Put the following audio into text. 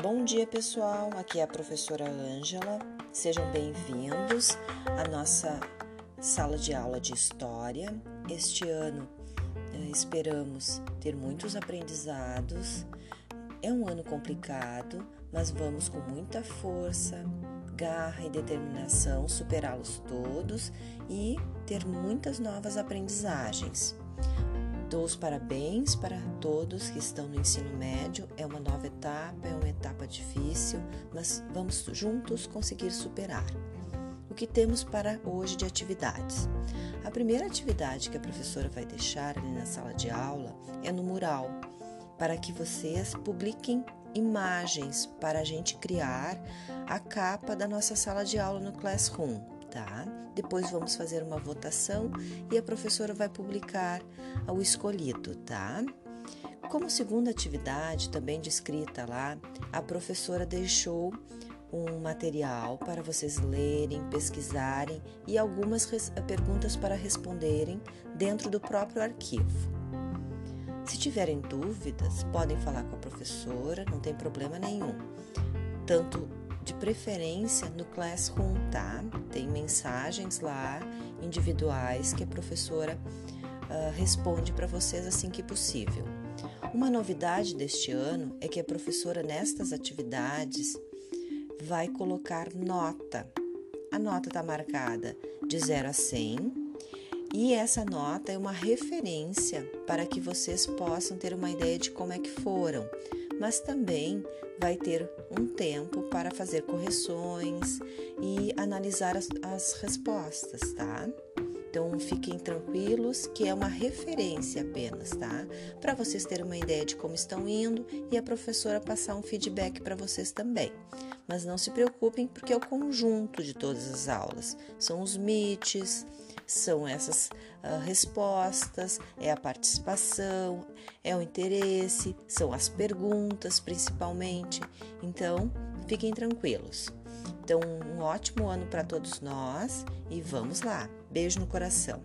Bom dia, pessoal. Aqui é a professora Ângela. Sejam bem-vindos à nossa sala de aula de história. Este ano eh, esperamos ter muitos aprendizados. É um ano complicado, mas vamos com muita força, garra e determinação superá-los todos e ter muitas novas aprendizagens. Dou os parabéns para todos que estão no ensino médio. É uma nova etapa, é uma etapa difícil, mas vamos juntos conseguir superar. O que temos para hoje de atividades? A primeira atividade que a professora vai deixar ali na sala de aula é no mural, para que vocês publiquem imagens para a gente criar a capa da nossa sala de aula no Classroom tá? Depois vamos fazer uma votação e a professora vai publicar o escolhido, tá? Como segunda atividade, também descrita lá, a professora deixou um material para vocês lerem, pesquisarem e algumas perguntas para responderem dentro do próprio arquivo. Se tiverem dúvidas, podem falar com a professora, não tem problema nenhum. Tanto de preferência no Classroom, tá? Tem mensagens lá individuais que a professora uh, responde para vocês assim que possível. Uma novidade deste ano é que a professora, nestas atividades, vai colocar nota. A nota está marcada de 0 a 100 e essa nota é uma referência para que vocês possam ter uma ideia de como é que foram mas também vai ter um tempo para fazer correções e analisar as, as respostas, tá? Então fiquem tranquilos que é uma referência apenas, tá? Para vocês terem uma ideia de como estão indo e a professora passar um feedback para vocês também. Mas não se preocupem porque é o conjunto de todas as aulas. São os MITs, são essas uh, respostas, é a participação, é o interesse, são as perguntas principalmente. Então, fiquem tranquilos. Então, um ótimo ano para todos nós e vamos lá. Beijo no coração.